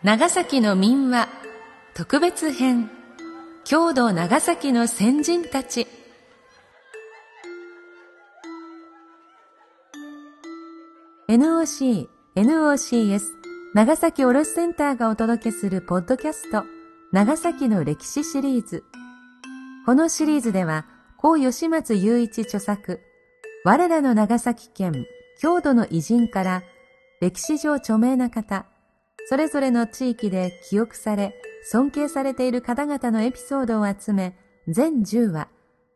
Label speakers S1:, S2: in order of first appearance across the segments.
S1: 長崎の民話特別編郷土長崎の先人たち。NOC、NOCS 長崎卸センターがお届けするポッドキャスト長崎の歴史シリーズ。このシリーズでは高吉松雄一著作我らの長崎県郷土の偉人から歴史上著名な方それぞれの地域で記憶され、尊敬されている方々のエピソードを集め、全10話、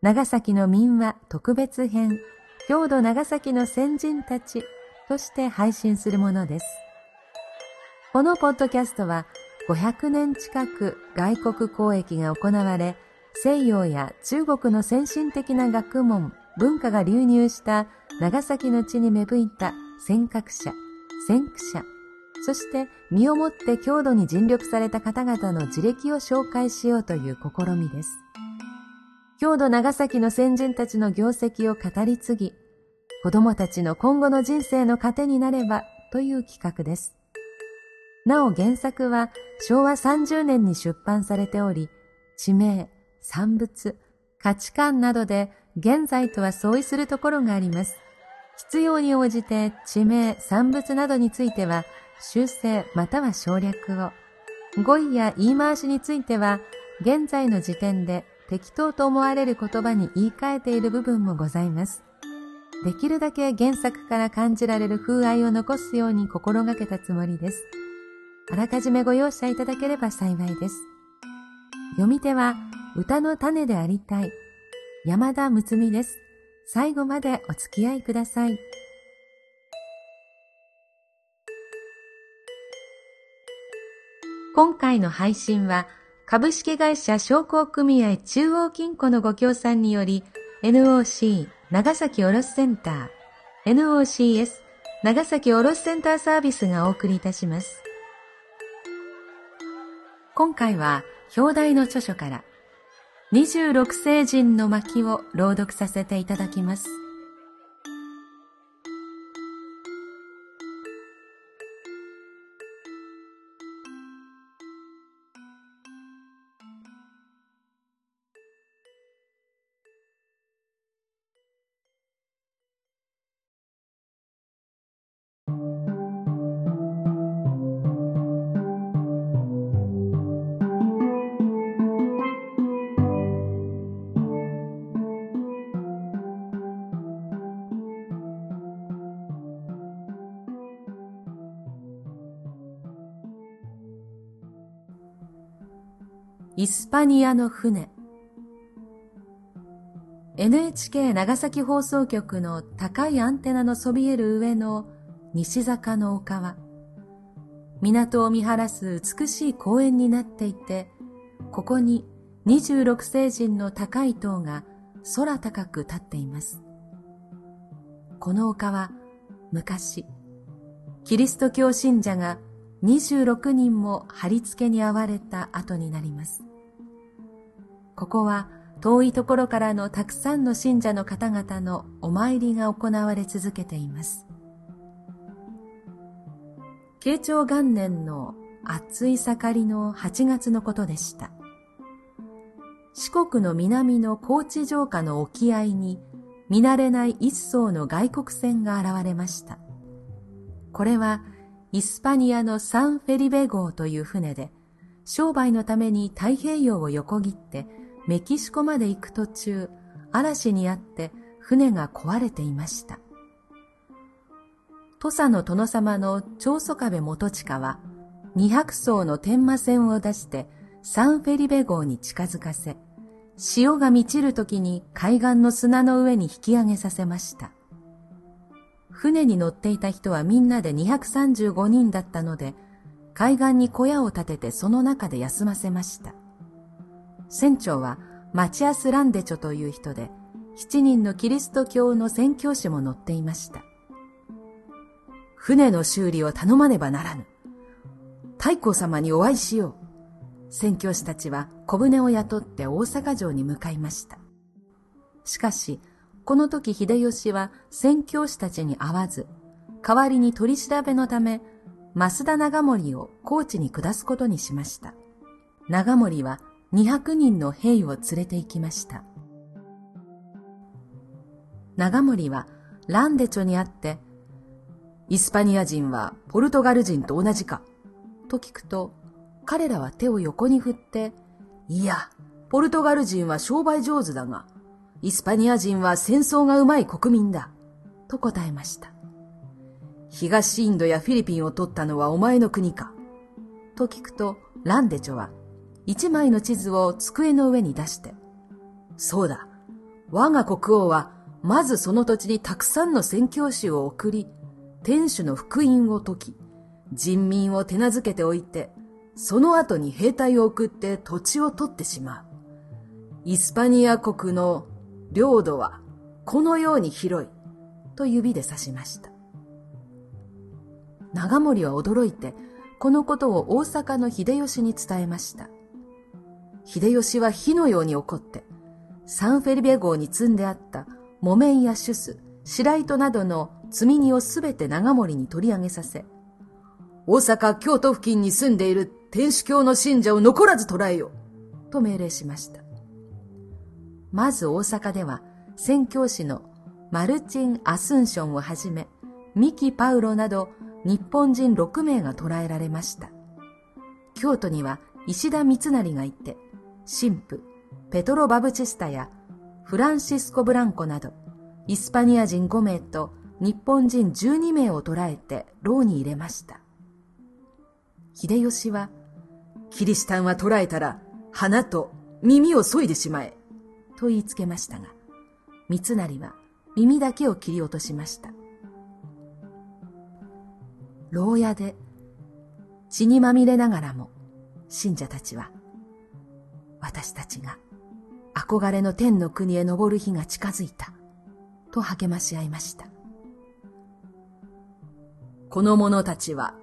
S1: 長崎の民話特別編、郷土長崎の先人たちとして配信するものです。このポッドキャストは、500年近く外国交易が行われ、西洋や中国の先進的な学問、文化が流入した長崎の地に芽吹いた尖閣者、先駆者、そして身をもって郷土に尽力された方々の自歴を紹介しようという試みです。郷土長崎の先人たちの業績を語り継ぎ、子供たちの今後の人生の糧になればという企画です。なお原作は昭和30年に出版されており、地名、産物、価値観などで現在とは相違するところがあります。必要に応じて地名、産物などについては修正または省略を。語彙や言い回しについては、現在の時点で適当と思われる言葉に言い換えている部分もございます。できるだけ原作から感じられる風合いを残すように心がけたつもりです。あらかじめご容赦いただければ幸いです。読み手は歌の種でありたい山田睦美です。最後までお付き合いください。今回の配信は株式会社商工組合中央金庫のご協賛により NOC 長崎卸センター NOCS 長崎卸センターサービスがお送りいたします。今回は表題の著書から26聖人の巻を朗読させていただきます。イスパニアの船 NHK 長崎放送局の高いアンテナのそびえる上の西坂の丘は港を見晴らす美しい公園になっていてここに26星人の高い塔が空高く立っていますこの丘は昔キリスト教信者が26人も貼り付けに遭われた後になります。ここは遠いところからのたくさんの信者の方々のお参りが行われ続けています。慶長元年の暑い盛りの8月のことでした。四国の南の高知城下の沖合に見慣れない一艘の外国船が現れました。これはイスパニアのサンフェリベ号という船で、商売のために太平洋を横切ってメキシコまで行く途中、嵐にあって船が壊れていました。土佐の殿様の長宗壁元親は、200艘の天馬船を出してサンフェリベ号に近づかせ、潮が満ちる時に海岸の砂の上に引き上げさせました。船に乗っていた人はみんなで235人だったので、海岸に小屋を建ててその中で休ませました。船長はマチアス・ランデチョという人で、7人のキリスト教の宣教師も乗っていました。船の修理を頼まねばならぬ。太閤様にお会いしよう。宣教師たちは小舟を雇って大阪城に向かいました。しかし、この時秀吉は宣教師たちに会わず、代わりに取り調べのため、増田長森を高知に下すことにしました。長森は200人の兵を連れて行きました。長森はランデチョにあって、イスパニア人はポルトガル人と同じかと聞くと、彼らは手を横に振って、いや、ポルトガル人は商売上手だが、イスパニア人は戦争がうまい国民だ、と答えました。東インドやフィリピンを取ったのはお前の国か、と聞くと、ランデチョは一枚の地図を机の上に出して、そうだ、我が国王はまずその土地にたくさんの宣教師を送り、天主の福音を説き、人民を手なずけておいて、その後に兵隊を送って土地を取ってしまう。イスパニア国の領土はこのように広い、と指で指しました。長森は驚いて、このことを大阪の秀吉に伝えました。秀吉は火のように怒って、サンフェリベ号に積んであった木綿やシュス、白糸などの積み荷をすべて長森に取り上げさせ、大阪、京都付近に住んでいる天主教の信者を残らず捕らえよ、と命令しました。まず大阪では、宣教師のマルチン・アスンションをはじめ、ミキ・パウロなど日本人6名が捕らえられました。京都には石田三成がいて、神父、ペトロ・バブチスタやフランシスコ・ブランコなど、イスパニア人5名と日本人12名を捕らえて牢に入れました。秀吉は、キリシタンは捕らえたら、鼻と耳を削いでしまえ、と言いつけましたが、三成は耳だけを切り落としました。牢屋で血にまみれながらも信者たちは私たちが憧れの天の国へ登る日が近づいた、と励まし合いました。この者たちは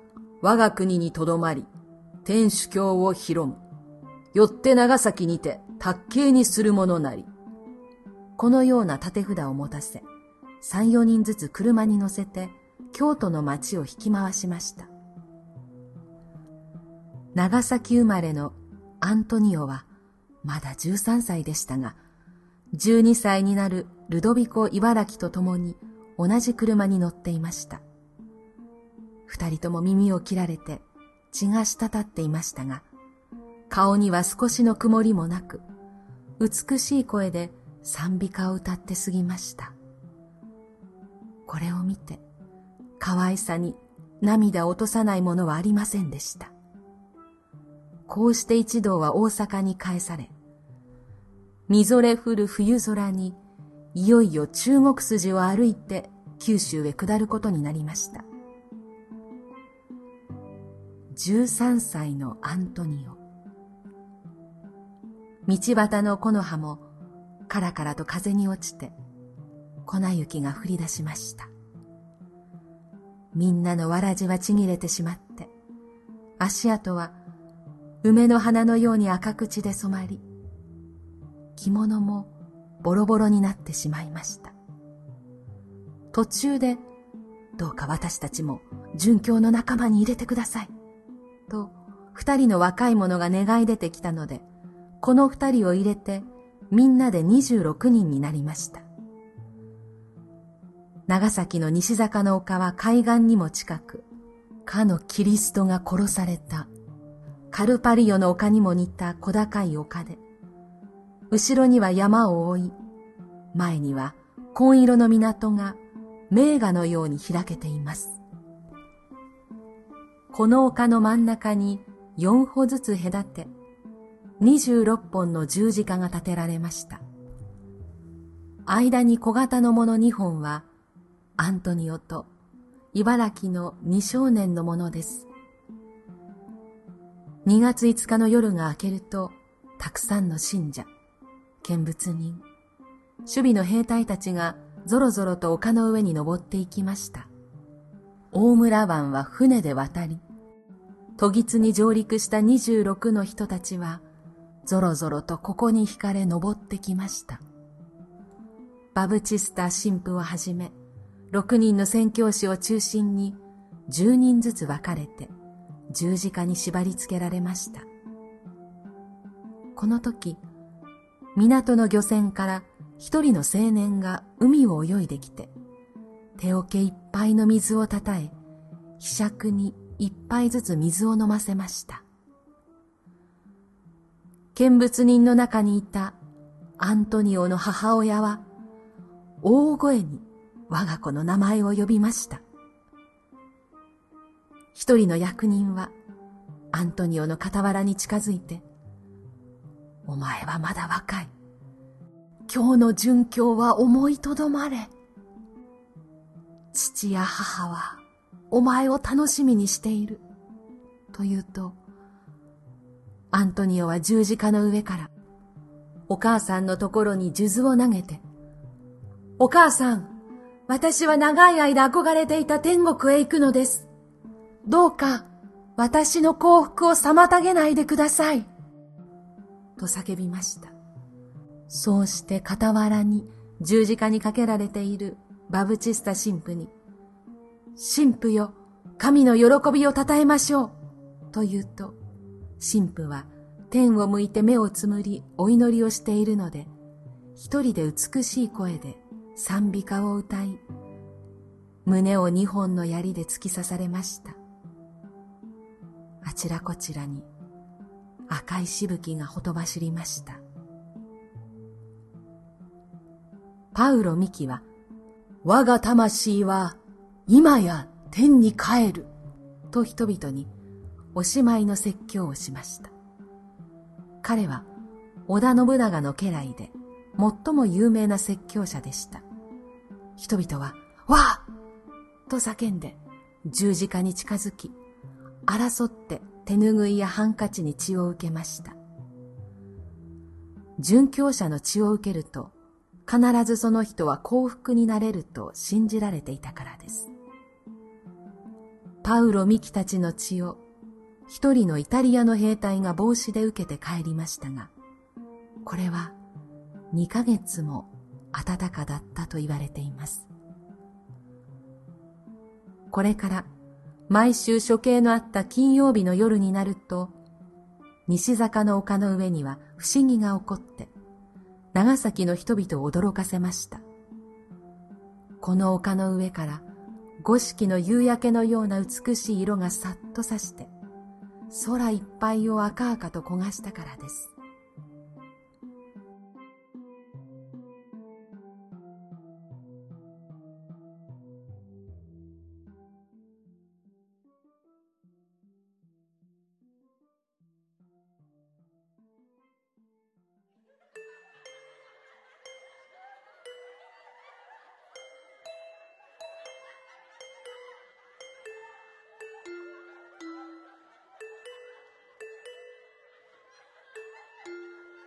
S1: 我が国にとどまり、天主教を広む。よって長崎にて卓形にする者なり。このような立て札を持たせ、三四人ずつ車に乗せて、京都の町を引き回しました。長崎生まれのアントニオは、まだ13歳でしたが、12歳になるルドビコ茨城と共に同じ車に乗っていました。二人とも耳を切られて血が滴っていましたが、顔には少しの曇りもなく、美しい声で賛美歌を歌って過ぎました。これを見て、可愛さに涙を落とさないものはありませんでした。こうして一同は大阪に帰され、みぞれ降る冬空に、いよいよ中国筋を歩いて九州へ下ることになりました。13歳のアントニオ。道端の木の葉もカラカラと風に落ちて粉雪が降り出しました。みんなのわらじはちぎれてしまって、足跡は梅の花のように赤口で染まり、着物もボロボロになってしまいました。途中で、どうか私たちも殉教の仲間に入れてください。と、二人の若い者が願い出てきたので、この二人を入れて、みんなで二十六人になりました。長崎の西坂の丘は海岸にも近く、かのキリストが殺されたカルパリオの丘にも似た小高い丘で、後ろには山を覆い、前には紺色の港が名画のように開けています。この丘の真ん中に4歩ずつ隔て、26本の十字架が建てられました。間に小型のもの2本は、アントニオと茨城の2少年のものです。2月5日の夜が明けると、たくさんの信者、見物人、守備の兵隊たちがぞろぞろと丘の上に登っていきました。大村湾は船で渡り、都議に上陸した26の人たちは、ぞろぞろとここに惹かれ登ってきました。バブチスター神父をはじめ、6人の宣教師を中心に、10人ずつ分かれて十字架に縛り付けられました。この時、港の漁船から一人の青年が海を泳いできて、手桶いっぱいの水をたたえ、ひしに一杯ずつ水を飲ませました。見物人の中にいたアントニオの母親は、大声に我が子の名前を呼びました。一人の役人は、アントニオの傍らに近づいて、お前はまだ若い。今日の殉教は思いとどまれ。父や母はお前を楽しみにしている。と言うと、アントニオは十字架の上から、お母さんのところに数珠を投げて、お母さん、私は長い間憧れていた天国へ行くのです。どうか、私の幸福を妨げないでください。と叫びました。そうして傍らに十字架にかけられているバブチスタ神父に、神父よ、神の喜びを称えましょう。と言うと、神父は天を向いて目をつむりお祈りをしているので、一人で美しい声で賛美歌を歌い、胸を二本の槍で突き刺されました。あちらこちらに赤いしぶきがほとばしりました。パウロ・ミキは、我が魂は今や天に帰ると人々におしまいの説教をしました。彼は織田信長の家来で最も有名な説教者でした。人々は、わあと叫んで十字架に近づき、争って手ぬぐいやハンカチに血を受けました。殉教者の血を受けると、必ずその人は幸福になれると信じられていたからです。パウロ・ミキたちの血を一人のイタリアの兵隊が帽子で受けて帰りましたが、これは2ヶ月も暖かだったと言われています。これから毎週処刑のあった金曜日の夜になると、西坂の丘の上には不思議が起こって、長崎の人々を驚かせました。この丘の上から五色の夕焼けのような美しい色がさっとさして、空いっぱいを赤々と焦がしたからです。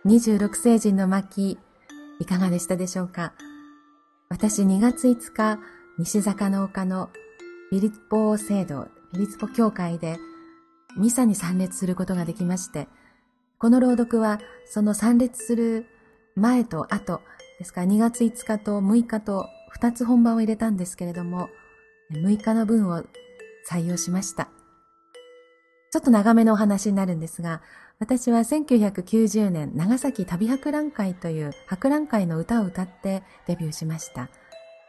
S1: 26世人の巻、いかがでしたでしょうか？私2月5日、西坂の丘のビリッポ聖堂、ビリッポ教会でミサに参列することができまして、この朗読はその参列する前と後、ですから2月5日と6日と2つ本番を入れたんですけれども、6日の分を採用しました。ちょっと長めのお話になるんですが、私は1990年長崎旅博覧会という博覧会の歌を歌ってデビューしました。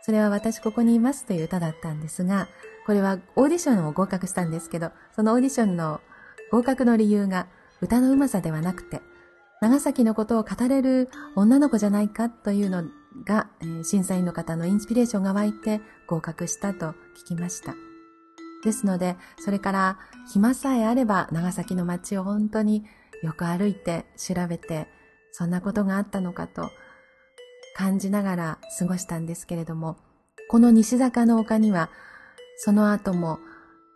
S1: それは私ここにいますという歌だったんですが、これはオーディションを合格したんですけど、そのオーディションの合格の理由が歌のうまさではなくて、長崎のことを語れる女の子じゃないかというのが、え、審査員の方のインスピレーションが湧いて合格したと聞きました。ですので、それから暇さえあれば長崎の街を本当によく歩いて調べて、そんなことがあったのかと感じながら過ごしたんですけれども、この西坂の丘には、その後も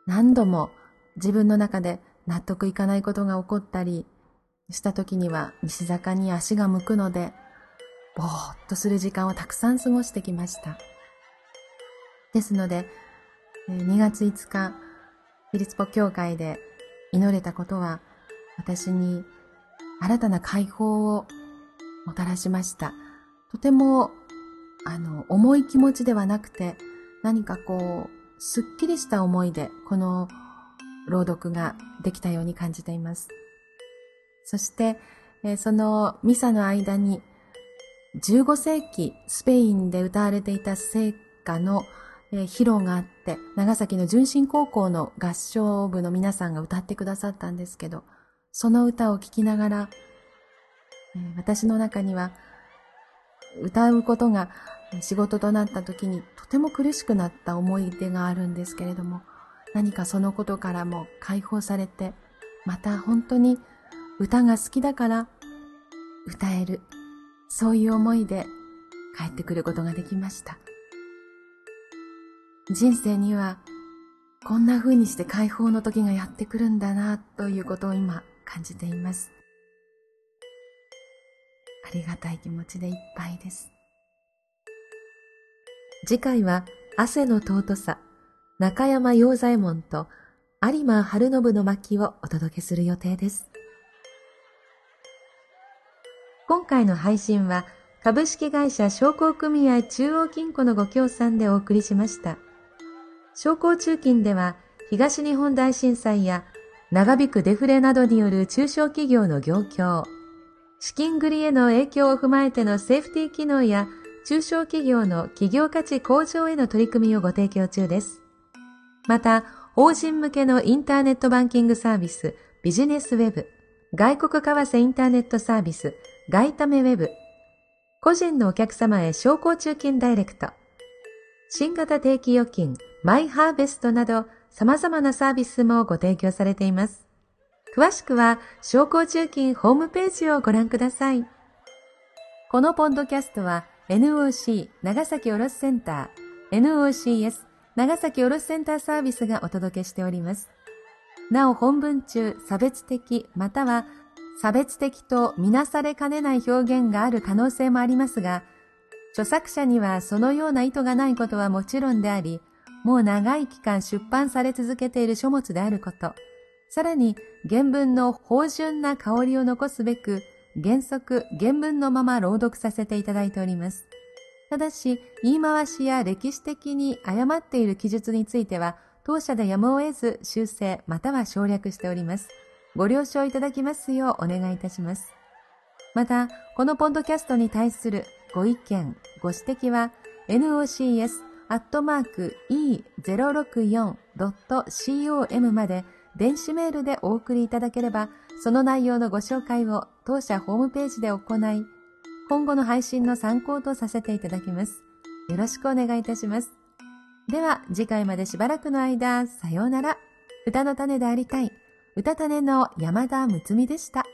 S1: 何度も自分の中で納得いかないことが起こったりした時には西坂に足が向くので、ぼーっとする時間をたくさん過ごしてきました。ですので、2月5日、フィリスポ教会で祈れたことは、私に新たな解放をもたらしました。とても、あの、重い気持ちではなくて、何かこう、すっきりした思いでこの朗読ができたように感じています。そして、えそのミサの間に15世紀スペインで歌われていた聖歌のえ披露があって、長崎の純真高校の合唱部の皆さんが歌ってくださったんですけど、その歌を聴きながら、私の中には歌うことが仕事となった時にとても苦しくなった思い出があるんですけれども、何かそのことからも解放されて、また本当に歌が好きだから歌える、そういう思いで帰ってくることができました。人生にはこんな風にして解放の時がやってくるんだなということを今感じています。ありがたい気持ちでいっぱいです。次回は汗の尊さ、中山洋左衛門と有馬春信の巻をお届けする予定です。今回の配信は株式会社商工組合中央金庫のご協賛でお送りしました。商工中金では東日本大震災や長引くデフレなどによる中小企業の業況、資金繰りへの影響を踏まえてのセーフティー機能や中小企業の企業価値向上への取り組みをご提供中です。また、法人向けのインターネットバンキングサービス、ビジネスウェブ、外国為替インターネットサービス、外為ウェブ、個人のお客様へ商工中金ダイレクト、新型定期預金、マイハーベストなど様々なサービスもご提供されています。詳しくは、商工中金ホームページをご覧ください。このポッドキャストは NOC 長崎卸センター NOCS 長崎卸センターサービスがお届けしております。なお本文中差別的または差別的とみなされかねない表現がある可能性もありますが、著作者にはそのような意図がないことはもちろんであり、もう長い期間出版され続けている書物であること、さらに原文の芳醇な香りを残すべく、原則原文のまま朗読させていただいております。ただし、言い回しや歴史的に誤っている記述については、当社でやむを得ず修正または省略しております。ご了承いただきますようお願いいたします。また、このポッドキャストに対するご意見、ご指摘は、nocs nocs.e064.com まで電子メールでお送りいただければ、その内容のご紹介を当社ホームページで行い、今後の配信の参考とさせていただきます。よろしくお願いいたします。では、次回までしばらくの間、さようなら。歌の種でありたい。歌種の山田睦美でした。